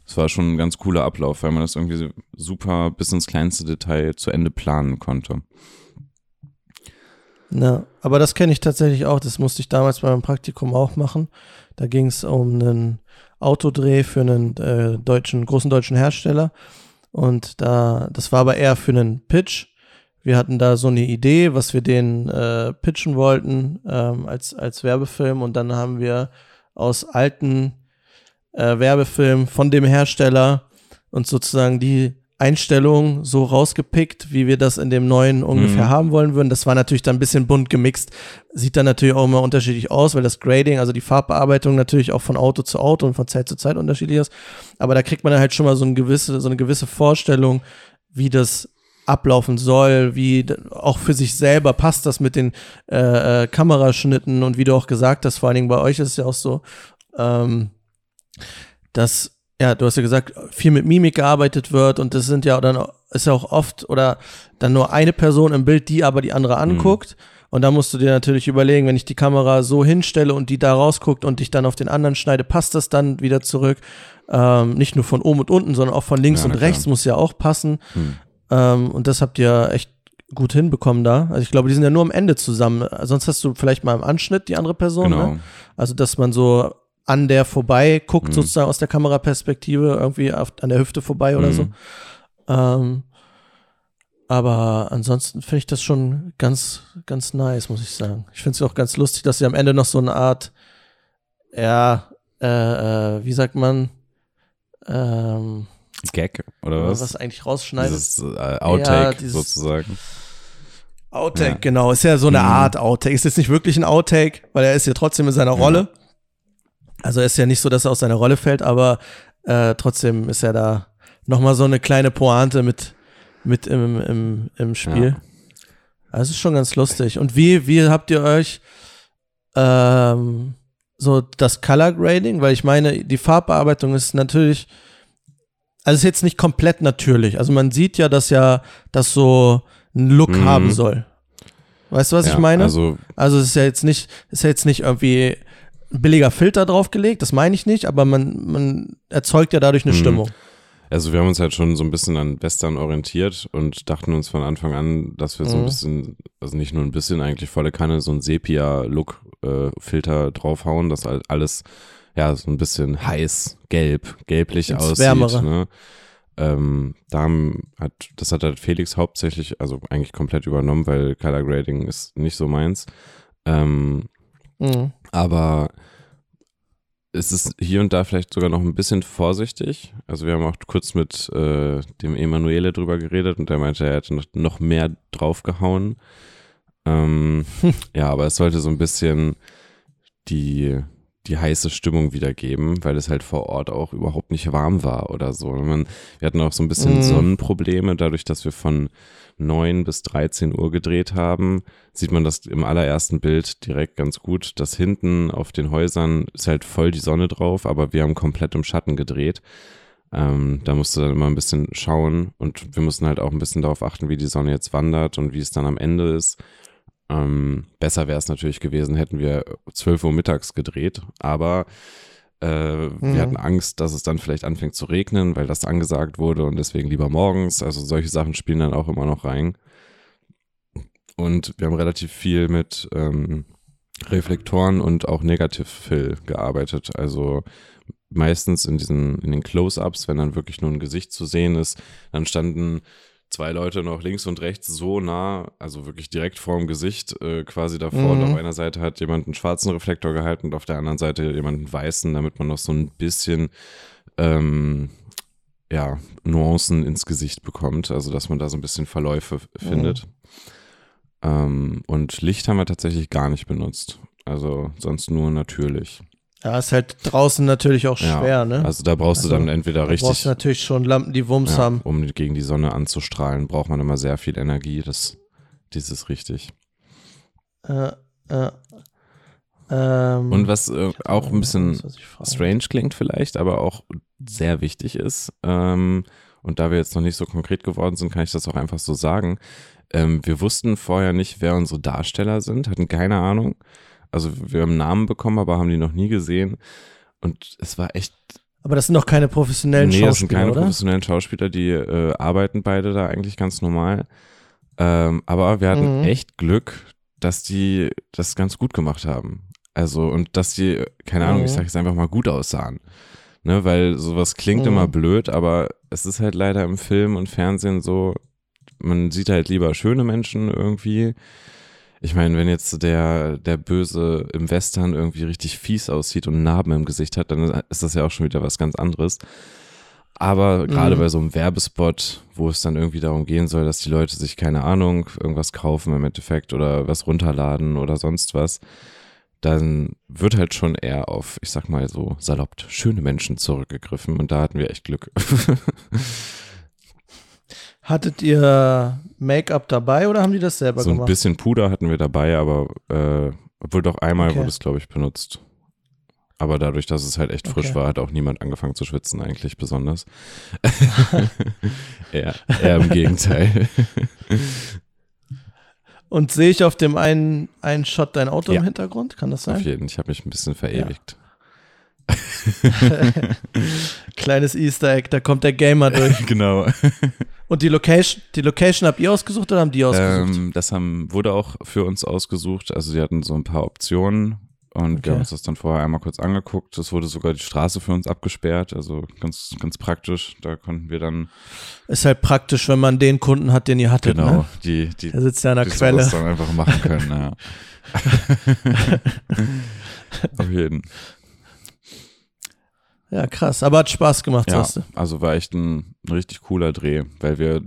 es war schon ein ganz cooler Ablauf, weil man das irgendwie super bis ins kleinste Detail zu Ende planen konnte. Ja, aber das kenne ich tatsächlich auch. Das musste ich damals bei meinem Praktikum auch machen. Da ging es um einen Autodreh für einen äh, deutschen, großen deutschen Hersteller. Und da, das war aber eher für einen Pitch. Wir hatten da so eine Idee, was wir denen äh, pitchen wollten ähm, als, als Werbefilm. Und dann haben wir aus alten äh, Werbefilmen von dem Hersteller uns sozusagen die Einstellung so rausgepickt, wie wir das in dem neuen ungefähr Mhm. haben wollen würden. Das war natürlich dann ein bisschen bunt gemixt. Sieht dann natürlich auch immer unterschiedlich aus, weil das Grading, also die Farbbearbeitung natürlich auch von Auto zu Auto und von Zeit zu Zeit unterschiedlich ist. Aber da kriegt man dann halt schon mal so eine gewisse, so eine gewisse Vorstellung, wie das ablaufen soll, wie auch für sich selber passt das mit den äh, äh, Kameraschnitten und wie du auch gesagt hast, vor allen Dingen bei euch ist es ja auch so, ähm, dass ja, du hast ja gesagt, viel mit Mimik gearbeitet wird und das sind ja dann ist ja auch oft oder dann nur eine Person im Bild, die aber die andere anguckt. Und da musst du dir natürlich überlegen, wenn ich die Kamera so hinstelle und die da rausguckt und ich dann auf den anderen schneide, passt das dann wieder zurück? Ähm, nicht nur von oben und unten, sondern auch von links Ja, und klar. rechts muss ja auch passen. Hm. Ähm, und das habt ihr echt gut hinbekommen da. Also ich glaube, die sind ja nur am Ende zusammen. Sonst hast du vielleicht mal im Anschnitt die andere Person. Genau. Ne? Also, dass man so an der vorbei guckt, Mhm. sozusagen aus der Kameraperspektive, irgendwie auf, an der Hüfte vorbei oder Mhm. so. Ähm, aber ansonsten finde ich das schon ganz, ganz nice, muss ich sagen. Ich finde es auch ganz lustig, dass sie am Ende noch so eine Art, ja, äh, äh, wie sagt man, ähm, Gag oder was? was eigentlich rausschneidet. Dieses äh, Outtake dieses- sozusagen. Outtake, Ja. genau. Ist ja so eine Mhm. Art Outtake. Ist jetzt nicht wirklich ein Outtake, weil er ist ja trotzdem in seiner Ja. Rolle. Also ist ja nicht so, dass er aus seiner Rolle fällt, aber äh, trotzdem ist er da nochmal so eine kleine Pointe mit, mit im, im, im Spiel. Ja. Also es ist schon ganz lustig. Und wie, wie habt ihr euch ähm, so das Color Grading? Weil ich meine, die Farbbearbeitung ist natürlich, also ist jetzt nicht komplett natürlich. Also man sieht ja, dass ja das so einen Look Mhm. haben soll. Weißt du, was ja, ich meine? Also Also es ist ja jetzt nicht, ist ja jetzt nicht irgendwie billiger Filter draufgelegt, das meine ich nicht, aber man, man erzeugt ja dadurch eine Mhm. Stimmung. Also wir haben uns halt schon so ein bisschen an Western orientiert und dachten uns von Anfang an, dass wir so ein Mhm. bisschen, also nicht nur ein bisschen eigentlich volle Kanne, so ein Sepia-Look-Filter draufhauen, dass halt alles ja so ein bisschen heiß, gelb, gelblich Ins aussieht. Wärmere. Ne? Ähm, da haben, hat, das hat halt Felix hauptsächlich, also eigentlich komplett übernommen, weil Color Grading ist nicht so meins. Ähm, Mhm. Aber es ist hier und da vielleicht sogar noch ein bisschen vorsichtig. Also wir haben auch kurz mit äh, dem Emanuele drüber geredet und der meinte, er hätte noch, mehr draufgehauen. Ähm, ja, aber es sollte so ein bisschen die, die heiße Stimmung wiedergeben, weil es halt vor Ort auch überhaupt nicht warm war oder so. Man, wir hatten auch so ein bisschen Mhm. Sonnenprobleme, dadurch, dass wir von 9 bis 13 Uhr gedreht haben, sieht man das im allerersten Bild direkt ganz gut, dass hinten auf den Häusern ist halt voll die Sonne drauf, aber wir haben komplett im Schatten gedreht. Ähm, da musste dann immer ein bisschen schauen und wir mussten halt auch ein bisschen darauf achten, wie die Sonne jetzt wandert und wie es dann am Ende ist. Ähm, besser wäre es natürlich gewesen, hätten wir 12 Uhr mittags gedreht, aber Äh, Mhm. Wir hatten Angst, dass es dann vielleicht anfängt zu regnen, weil das angesagt wurde und deswegen lieber morgens. Also solche Sachen spielen dann auch immer noch rein. Und wir haben relativ viel mit ähm, Reflektoren und auch Negative Fill gearbeitet. Also meistens in diesen, in den Close-Ups, wenn dann wirklich nur ein Gesicht zu sehen ist, dann standen zwei Leute noch links und rechts so nah, also wirklich direkt vorm Gesicht, äh, quasi davor. Mhm. Und auf einer Seite hat jemand einen schwarzen Reflektor gehalten und auf der anderen Seite jemand einen weißen, damit man noch so ein bisschen ähm, ja, Nuancen ins Gesicht bekommt, also dass man da so ein bisschen Verläufe f- findet. Ähm, und Licht haben wir tatsächlich gar nicht benutzt. Also sonst nur natürlich. Ja, ist halt draußen natürlich auch Ja, schwer, ne? Also da brauchst du Also, dann entweder Da brauchst richtig, du natürlich schon Lampen, die Wumms ja, haben. um gegen die Sonne anzustrahlen, braucht man immer sehr viel Energie. Das, das ist richtig. Äh, äh, ähm, Und was äh, auch ein bisschen was strange klingt vielleicht, aber auch sehr wichtig ist, ähm, und da wir jetzt noch nicht so konkret geworden sind, kann ich das auch einfach so sagen. Ähm, wir wussten vorher nicht, wer unsere Darsteller sind, hatten keine Ahnung. Also wir haben Namen bekommen, aber haben die noch nie gesehen. Und es war echt Aber das sind doch keine professionellen nee, das sind Schauspieler, keine oder? professionellen Schauspieler, die äh, arbeiten beide da eigentlich ganz normal. Ähm, aber wir hatten Mhm. echt Glück, dass die das ganz gut gemacht haben. Also, und dass die, keine Ahnung, ich Mhm. sage jetzt einfach mal gut aussahen. Ne, weil sowas klingt Mhm. immer blöd, aber es ist halt leider im Film und Fernsehen so, man sieht halt lieber schöne Menschen irgendwie. Ich meine, wenn jetzt der, der Böse im Western irgendwie richtig fies aussieht und Narben im Gesicht hat, dann ist das ja auch schon wieder was ganz anderes. Aber gerade Mhm. bei so einem Werbespot, wo es dann irgendwie darum gehen soll, dass die Leute sich, keine Ahnung, irgendwas kaufen im Endeffekt oder was runterladen oder sonst was, dann wird halt schon eher auf, ich sag mal so salopp, schöne Menschen zurückgegriffen und da hatten wir echt Glück. Hattet ihr Make-up dabei oder haben die das selber so ein gemacht? bisschen Puder hatten wir dabei, aber äh, obwohl doch einmal Okay. wurde es, glaube ich, benutzt. Aber dadurch, dass es halt echt frisch Okay. war, hat auch niemand angefangen zu schwitzen, eigentlich besonders. eher, eher im Gegenteil. Und sehe ich auf dem einen, einen Shot dein Auto Ja. im Hintergrund? Kann das Auf sein? jeden, ich habe mich ein bisschen verewigt. Kleines Easter Egg, da kommt der Gamer durch. genau. Und die Location, die Location habt ihr ausgesucht oder haben die ausgesucht? Ähm, das haben, wurde auch für uns ausgesucht. Also sie hatten so ein paar Optionen und Okay. wir haben uns das dann vorher einmal kurz angeguckt. Es wurde sogar die Straße für uns abgesperrt, also ganz, ganz praktisch. Da konnten wir dann Ist halt praktisch, wenn man den Kunden hat, den ihr hattet. genau Ne? die, die, Der sitzt ja an der die Quelle. sowas dann einfach machen können. Ja. Auf jeden. Ja, krass. Aber hat Spaß gemacht, Ja, sagst du. also war echt ein, ein richtig cooler Dreh, weil wir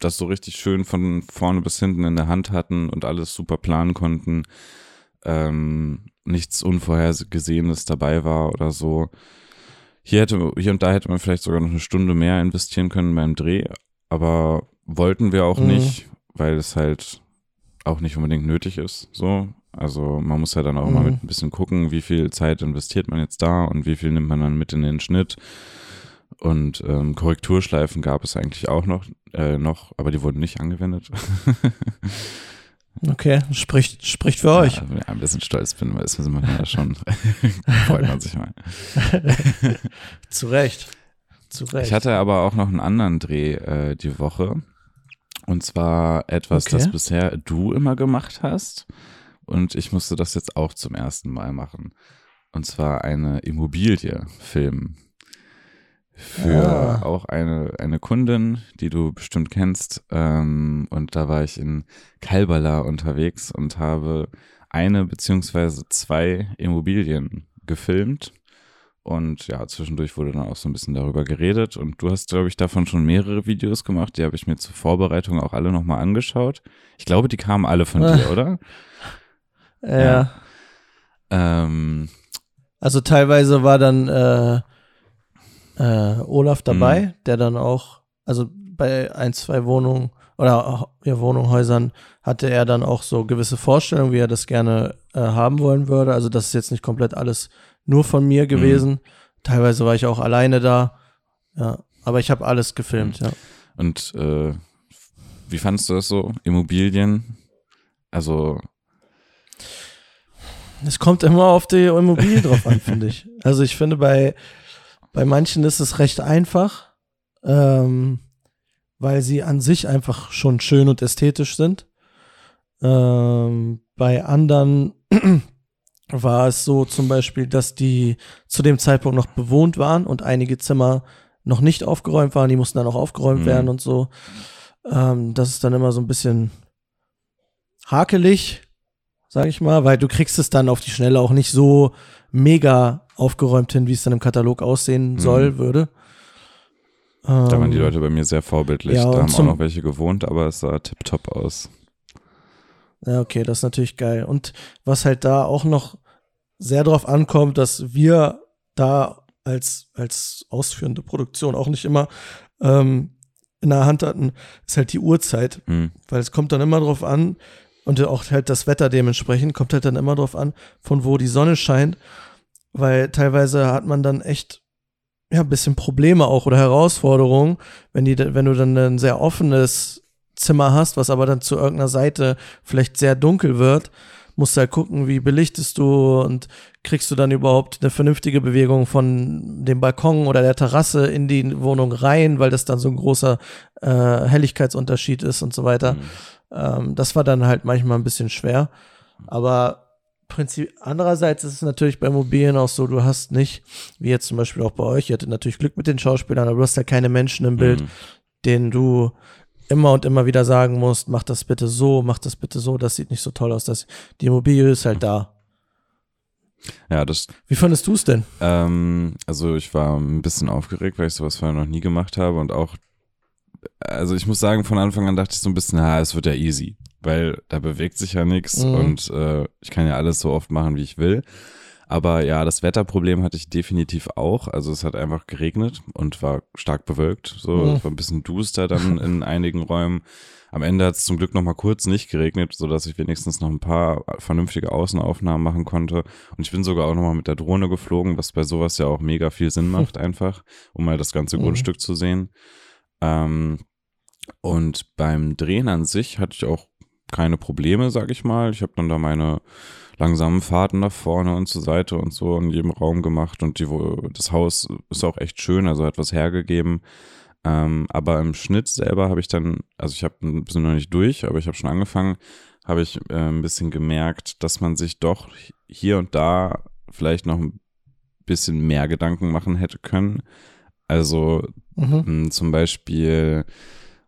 das so richtig schön von vorne bis hinten in der Hand hatten und alles super planen konnten. Ähm, nichts Unvorhergesehenes dabei war oder so. Hier, hätte, hier und da hätte man vielleicht sogar noch eine Stunde mehr investieren können beim Dreh, aber wollten wir auch Mhm. nicht, weil es halt auch nicht unbedingt nötig ist. So, also man muss ja dann auch Mhm. mit ein bisschen gucken, wie viel Zeit investiert man jetzt da und wie viel nimmt man dann mit in den Schnitt. Und ähm, Korrekturschleifen gab es eigentlich auch noch, äh, noch, aber die wurden nicht angewendet. Okay, spricht, spricht für euch. Ja, ja, ein bisschen stolz bin, weil es ist man ja schon, freut man sich mal. Zu Recht. Zu Recht. Ich hatte aber auch noch einen anderen Dreh äh, die Woche. Und zwar etwas, Okay. das bisher du immer gemacht hast. Und ich musste das jetzt auch zum ersten Mal machen. Und zwar eine Immobilie filmen. Für Ah. auch eine, eine Kundin, die du bestimmt kennst. Ähm, und da war ich in Kalbala unterwegs und habe eine beziehungsweise zwei Immobilien gefilmt. Und ja, zwischendurch wurde dann auch so ein bisschen darüber geredet. Und du hast, glaube ich, davon schon mehrere Videos gemacht. Die habe ich mir zur Vorbereitung auch alle nochmal angeschaut. Ich glaube, die kamen alle von Ah. dir, oder? Ja. Ja. Ähm, Also teilweise war dann äh, äh, Olaf dabei, Mhm. der dann auch, also bei ein, zwei Wohnungen oder ja, Wohnungshäusern hatte er dann auch so gewisse Vorstellungen, wie er das gerne äh, haben wollen würde. Also das ist jetzt nicht komplett alles nur von mir gewesen. Teilweise war ich auch alleine da. Ja, aber ich habe alles gefilmt, ja. und äh, wie fandest du das so? Immobilien? Also, Es kommt immer auf die Immobilie drauf an, finde ich. Also ich finde, bei, bei manchen ist es recht einfach, ähm, weil sie an sich einfach schon schön und ästhetisch sind. Ähm, bei anderen war es so zum Beispiel, dass die zu dem Zeitpunkt noch bewohnt waren und einige Zimmer noch nicht aufgeräumt waren, die mussten dann auch aufgeräumt Mhm. werden und so. Ähm, das ist dann immer so ein bisschen hakelig, sag ich mal, weil du kriegst es dann auf die Schnelle auch nicht so mega aufgeräumt hin, wie es dann im Katalog aussehen Mhm. soll, würde. Da waren die Ähm, Leute bei mir sehr vorbildlich. ja, da haben auch noch welche gewohnt, aber es sah tipptopp aus. Ja, okay, das ist natürlich geil. Und was halt da auch noch sehr drauf ankommt, dass wir da als, als ausführende Produktion auch nicht immer ähm, in der Hand hatten, ist halt die Uhrzeit. Hm. Weil es kommt dann immer drauf an, und auch halt das Wetter dementsprechend, kommt halt dann immer drauf an, von wo die Sonne scheint. Weil teilweise hat man dann echt ja, ein bisschen Probleme auch oder Herausforderungen, wenn, die, wenn du dann ein sehr offenes Zimmer hast, was aber dann zu irgendeiner Seite vielleicht sehr dunkel wird, musst du halt gucken, wie belichtest du und kriegst du dann überhaupt eine vernünftige Bewegung von dem Balkon oder der Terrasse in die Wohnung rein, weil das dann so ein großer äh, Helligkeitsunterschied ist und so weiter. Hm. Ähm, das war dann halt manchmal ein bisschen schwer. Aber Prinzip, andererseits ist es natürlich bei Immobilien auch so, du hast nicht, wie jetzt zum Beispiel auch bei euch, ihr hattet natürlich Glück mit den Schauspielern, aber du hast ja keine Menschen im Bild, Hm. denen du immer und immer wieder sagen musst, mach das bitte so, mach das bitte so, das sieht nicht so toll aus. Das, die Immobilie ist halt da. Ja, das, Wie fandest du es denn? ähm, also ich war ein bisschen aufgeregt, weil ich sowas vorher noch nie gemacht habe und auch, also ich muss sagen, von Anfang an dachte ich so ein bisschen, na, es wird ja easy, weil da bewegt sich ja nichts Mhm. und äh, ich kann ja alles so oft machen, wie ich will. Aber ja, das Wetterproblem hatte ich definitiv auch. Also es hat einfach geregnet und war stark bewölkt. So, Mhm. es war ein bisschen duster dann in einigen Räumen. Am Ende hat es zum Glück noch mal kurz nicht geregnet, so dass ich wenigstens noch ein paar vernünftige Außenaufnahmen machen konnte. Und ich bin sogar auch noch mal mit der Drohne geflogen, was bei sowas ja auch mega viel Sinn macht einfach, um mal das ganze Mhm. Grundstück zu sehen. Ähm, und beim Drehen an sich hatte ich auch keine Probleme, sag ich mal. Ich habe dann da meine langsamen Fahrten nach vorne und zur Seite und so in jedem Raum gemacht und die, das Haus ist auch echt schön, also hat was hergegeben. Ähm, aber im Schnitt selber habe ich dann, also ich habe ein bisschen noch nicht durch, aber ich habe schon angefangen, habe ich äh, ein bisschen gemerkt, dass man sich doch hier und da vielleicht noch ein bisschen mehr Gedanken machen hätte können. Also Mhm. Mm, Zum Beispiel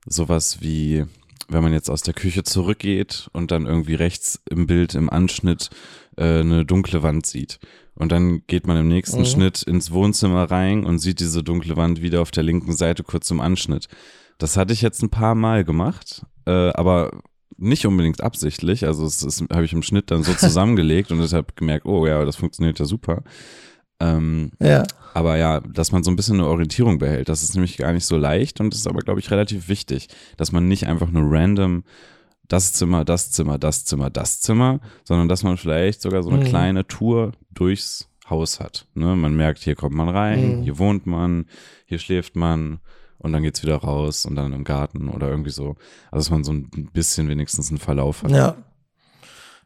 sowas wie, wenn man jetzt aus der Küche zurückgeht und dann irgendwie rechts im Bild, im Anschnitt äh, eine dunkle Wand sieht. Und dann geht man im nächsten Mhm. Schnitt ins Wohnzimmer rein und sieht diese dunkle Wand wieder auf der linken Seite kurz im Anschnitt. Das hatte ich jetzt ein paar Mal gemacht, äh, aber nicht unbedingt absichtlich. Also es ist- habe ich im Schnitt dann so zusammengelegt und ich habe gemerkt, oh ja, das funktioniert ja super. Ähm, Ja. aber ja, dass man so ein bisschen eine Orientierung behält, das ist nämlich gar nicht so leicht und ist aber, glaube ich, relativ wichtig, dass man nicht einfach nur random das Zimmer, das Zimmer, das Zimmer, das Zimmer, sondern dass man vielleicht sogar so eine Mhm. kleine Tour durchs Haus hat. Ne? Man merkt, hier kommt man rein, Mhm. hier wohnt man, hier schläft man und dann geht's wieder raus und dann im Garten oder irgendwie so. Also dass man so ein bisschen wenigstens einen Verlauf hat. Ja.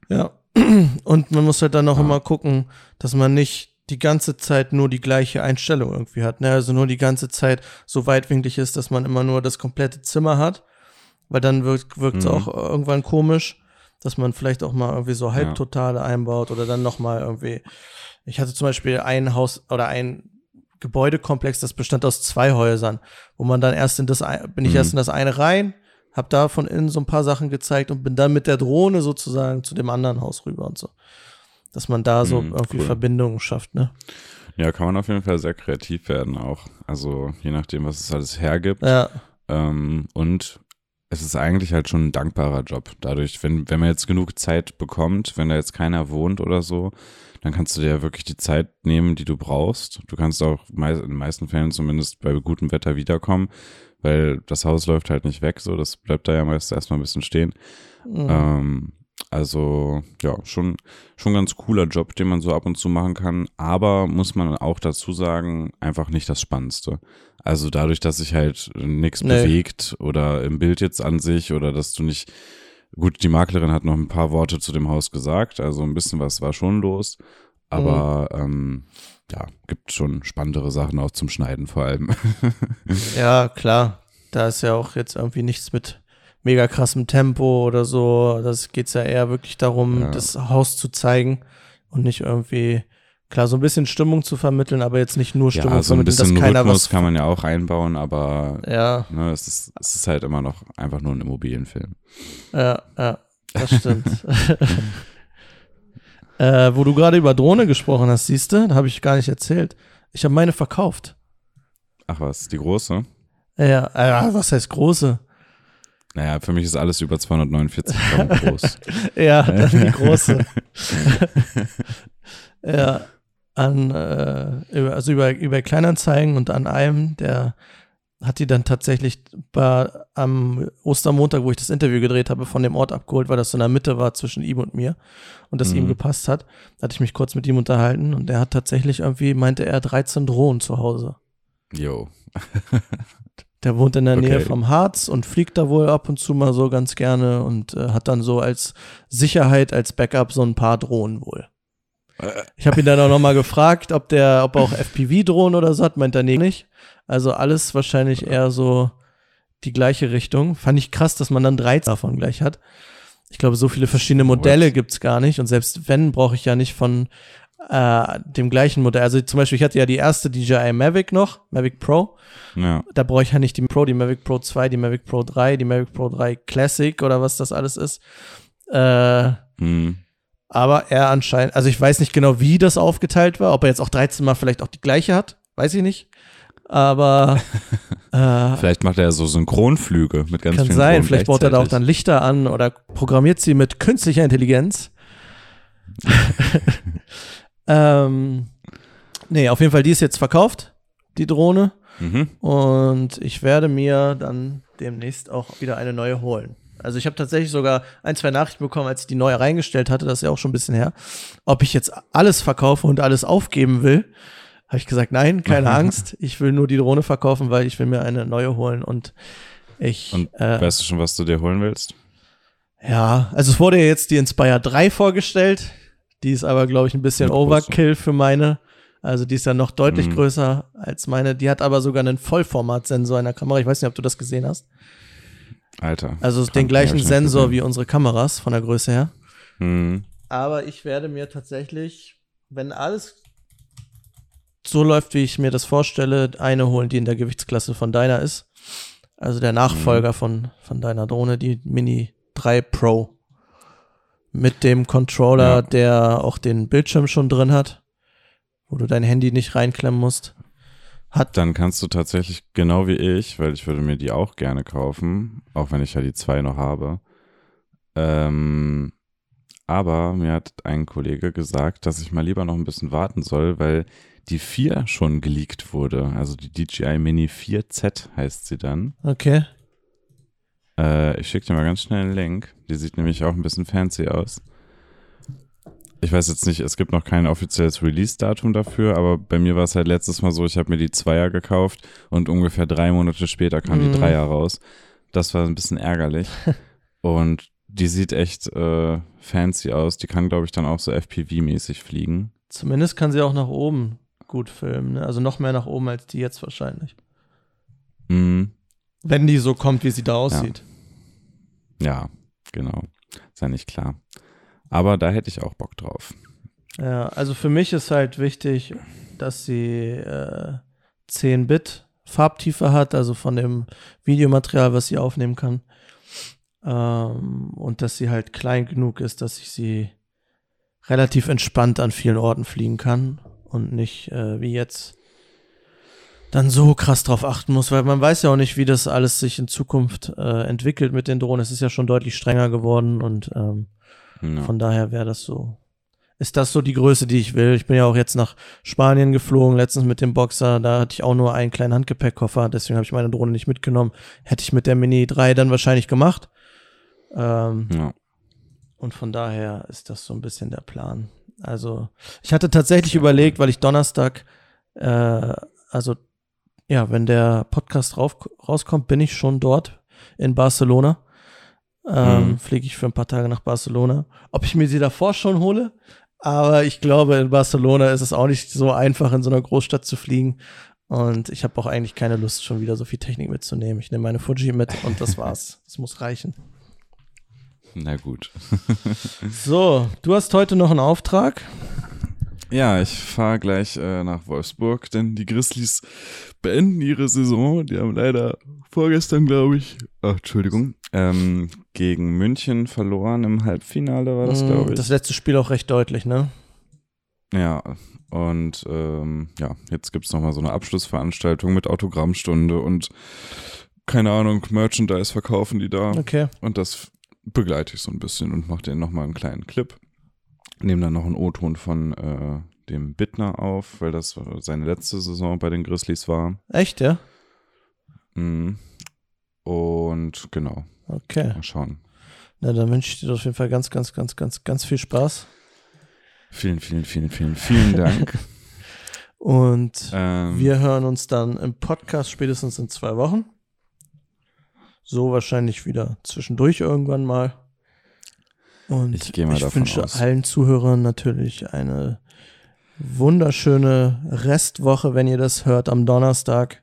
Ja. Und man muss halt dann auch Ja. immer gucken, dass man nicht die ganze Zeit nur die gleiche Einstellung irgendwie hat. Ne? Also nur die ganze Zeit so weitwinklig ist, dass man immer nur das komplette Zimmer hat. Weil dann wirkt es Mhm. auch irgendwann komisch, dass man vielleicht auch mal irgendwie so Halbtotale einbaut oder dann nochmal irgendwie. Ich hatte zum Beispiel ein Haus oder ein Gebäudekomplex, das bestand aus zwei Häusern, wo man dann erst in das, bin ich Mhm. erst in das eine rein, hab da von innen so ein paar Sachen gezeigt und bin dann mit der Drohne sozusagen zu dem anderen Haus rüber und so. Dass man da so Mhm, irgendwie cool. Verbindungen schafft, ne? Ja, kann man auf jeden Fall sehr kreativ werden auch. Also je nachdem, was es alles hergibt. Ja, Ähm, und es ist eigentlich halt schon ein dankbarer Job. Dadurch, wenn, wenn man jetzt genug Zeit bekommt, wenn da jetzt keiner wohnt oder so, dann kannst du dir ja wirklich die Zeit nehmen, die du brauchst. Du kannst auch in den meisten Fällen zumindest bei gutem Wetter wiederkommen, weil das Haus läuft halt nicht weg, so das bleibt da ja meist erstmal ein bisschen stehen. Mhm. Ähm, also ja, schon, schon ganz cooler Job, den man so ab und zu machen kann. Aber muss man auch dazu sagen, einfach nicht das Spannendste. Also dadurch, dass sich halt nichts Nee. bewegt oder im Bild jetzt an sich oder dass du nicht Gut, die Maklerin hat noch ein paar Worte zu dem Haus gesagt, also ein bisschen was war schon los. Aber mhm. ähm, ja, gibt schon spannendere Sachen auch zum Schneiden vor allem. ja, klar. Da ist ja auch jetzt irgendwie nichts mit mega krassem Tempo oder so. Das geht ja eher wirklich darum, ja. das Haus zu zeigen und nicht irgendwie Klar, so ein bisschen Stimmung zu vermitteln, aber jetzt nicht nur Stimmung ja, so ein bisschen dass keiner Rhythmus was kann man ja auch einbauen, aber ja. ne, es, ist, es ist halt immer noch einfach nur ein Immobilienfilm. Ja, ja, das stimmt. äh, wo du gerade über Drohne gesprochen hast, siehst du, da habe ich gar nicht erzählt. Ich habe meine verkauft. Ach was, die große? Ja, äh, was heißt große? Naja, für mich ist alles über 249 Gramm groß. ja, dann die große. ja, an, äh, also über, über Kleinanzeigen und an einem, der hat die dann tatsächlich bei, am Ostermontag, wo ich das Interview gedreht habe, von dem Ort abgeholt, weil das so in der Mitte war zwischen ihm und mir und das mhm. ihm gepasst hat. Da hatte ich mich kurz mit ihm unterhalten und er hat tatsächlich irgendwie, meinte er, 13 Drohnen zu Hause. Jo. der wohnt in der okay. Nähe vom Harz und fliegt da wohl ab und zu mal so ganz gerne und äh, hat dann so als Sicherheit, als Backup so ein paar Drohnen wohl. Ich habe ihn dann auch nochmal gefragt, ob der, ob er auch FPV-Drohnen oder so hat, meint er nicht. Also alles wahrscheinlich eher so die gleiche Richtung. Fand ich krass, dass man dann 13 davon gleich hat. Ich glaube, so viele verschiedene Modelle gibt's gar nicht. Und selbst wenn, brauche ich ja nicht von äh, dem gleichen Modell. Also zum Beispiel, ich hatte ja die erste DJI Mavic noch, Mavic Pro. Ja. Da brauche ich ja nicht die Pro, die Mavic Pro 2, die Mavic Pro 3, die Mavic Pro 3 Classic oder was das alles ist. Äh, hm. Aber er anscheinend, also ich weiß nicht genau, wie das aufgeteilt war, ob er jetzt auch 13 Mal vielleicht auch die gleiche hat, weiß ich nicht. Aber äh, vielleicht macht er ja so Synchronflüge mit ganz kann vielen sein. Vielleicht baut er da auch dann Lichter an oder programmiert sie mit künstlicher Intelligenz. ähm, nee, auf jeden Fall, die ist jetzt verkauft, die Drohne. Mhm. Und ich werde mir dann demnächst auch wieder eine neue holen. Also ich habe tatsächlich sogar ein, zwei Nachrichten bekommen, als ich die neue reingestellt hatte, das ist ja auch schon ein bisschen her, ob ich jetzt alles verkaufe und alles aufgeben will. Habe ich gesagt, nein, keine Angst. Ich will nur die Drohne verkaufen, weil ich will mir eine neue holen und ich. Und äh, weißt du schon, was du dir holen willst? Ja, also es wurde ja jetzt die Inspire 3 vorgestellt. Die ist aber, glaube ich, ein bisschen Overkill für meine. Also die ist ja noch deutlich mhm. größer als meine. Die hat aber sogar einen Vollformatsensor in der Kamera. Ich weiß nicht, ob du das gesehen hast. Alter. Also den gleichen Sensor wie unsere Kameras von der Größe her. Mhm. Aber ich werde mir tatsächlich, wenn alles so läuft, wie ich mir das vorstelle, eine holen, die in der Gewichtsklasse von deiner ist. Also der Nachfolger mhm. von, von deiner Drohne, die Mini 3 Pro. Mit dem Controller, ja. der auch den Bildschirm schon drin hat, wo du dein Handy nicht reinklemmen musst. Hat dann kannst du tatsächlich genau wie ich, weil ich würde mir die auch gerne kaufen, auch wenn ich ja die zwei noch habe. Ähm, aber mir hat ein Kollege gesagt, dass ich mal lieber noch ein bisschen warten soll, weil die 4 schon geleakt wurde. Also die DJI Mini 4Z heißt sie dann. Okay. Äh, ich schicke dir mal ganz schnell einen Link. Die sieht nämlich auch ein bisschen fancy aus ich weiß jetzt nicht, es gibt noch kein offizielles Release-Datum dafür, aber bei mir war es halt letztes Mal so, ich habe mir die Zweier gekauft und ungefähr drei Monate später kam mhm. die Dreier raus. Das war ein bisschen ärgerlich. und die sieht echt äh, fancy aus. Die kann, glaube ich, dann auch so FPV-mäßig fliegen. Zumindest kann sie auch nach oben gut filmen. Ne? Also noch mehr nach oben als die jetzt wahrscheinlich. Mhm. Wenn die so kommt, wie sie da aussieht. Ja, ja genau. Ist ja nicht klar. Aber da hätte ich auch Bock drauf. Ja, also für mich ist halt wichtig, dass sie äh, 10-Bit Farbtiefe hat, also von dem Videomaterial, was sie aufnehmen kann. Ähm, und dass sie halt klein genug ist, dass ich sie relativ entspannt an vielen Orten fliegen kann und nicht äh, wie jetzt dann so krass drauf achten muss, weil man weiß ja auch nicht, wie das alles sich in Zukunft äh, entwickelt mit den Drohnen. Es ist ja schon deutlich strenger geworden und ähm, ja. Von daher wäre das so. Ist das so die Größe, die ich will? Ich bin ja auch jetzt nach Spanien geflogen, letztens mit dem Boxer. Da hatte ich auch nur einen kleinen Handgepäckkoffer, deswegen habe ich meine Drohne nicht mitgenommen. Hätte ich mit der Mini 3 dann wahrscheinlich gemacht. Ähm, ja. Und von daher ist das so ein bisschen der Plan. Also, ich hatte tatsächlich ja. überlegt, weil ich Donnerstag, äh, also ja, wenn der Podcast rauf, rauskommt, bin ich schon dort in Barcelona ähm, Mhm. fliege ich für ein paar Tage nach Barcelona. Ob ich mir sie davor schon hole, aber ich glaube, in Barcelona ist es auch nicht so einfach, in so einer Großstadt zu fliegen. Und ich habe auch eigentlich keine Lust, schon wieder so viel Technik mitzunehmen. Ich nehme meine Fuji mit und das war's. Das muss reichen. Na gut. So, du hast heute noch einen Auftrag. Ja, ich fahre gleich äh, nach Wolfsburg, denn die Grizzlies beenden ihre Saison. Die haben leider vorgestern, glaube ich, ach, Entschuldigung, ähm, gegen München verloren im Halbfinale war das, Mm, glaube ich. Das letzte Spiel auch recht deutlich, ne? Ja, und ähm, ja, jetzt gibt's noch nochmal so eine Abschlussveranstaltung mit Autogrammstunde und keine Ahnung, Merchandise verkaufen die da. Okay. Und das begleite ich so ein bisschen und mache denen nochmal einen kleinen Clip. Nehme dann noch einen O-Ton von äh, dem Bittner auf, weil das seine letzte Saison bei den Grizzlies war. Echt, ja? Mhm. Und genau, Okay. mal schauen. Na, dann wünsche ich dir auf jeden Fall ganz, ganz, ganz, ganz, ganz viel Spaß. Vielen, vielen, vielen, vielen, vielen Dank. Und ähm, wir hören uns dann im Podcast spätestens in zwei Wochen. So wahrscheinlich wieder zwischendurch irgendwann mal. Und Ich gehe mal ich davon wünsche aus. allen Zuhörern natürlich eine wunderschöne Restwoche, wenn ihr das hört am Donnerstag.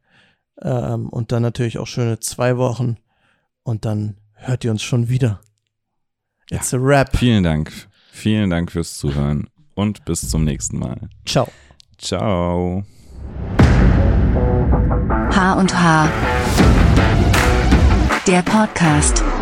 Ähm, und dann natürlich auch schöne zwei Wochen. Und dann hört ihr uns schon wieder. It's a wrap. vielen Dank. Vielen Dank fürs Zuhören und bis zum nächsten Mal. Ciao. Ciao. H und H. Der Podcast.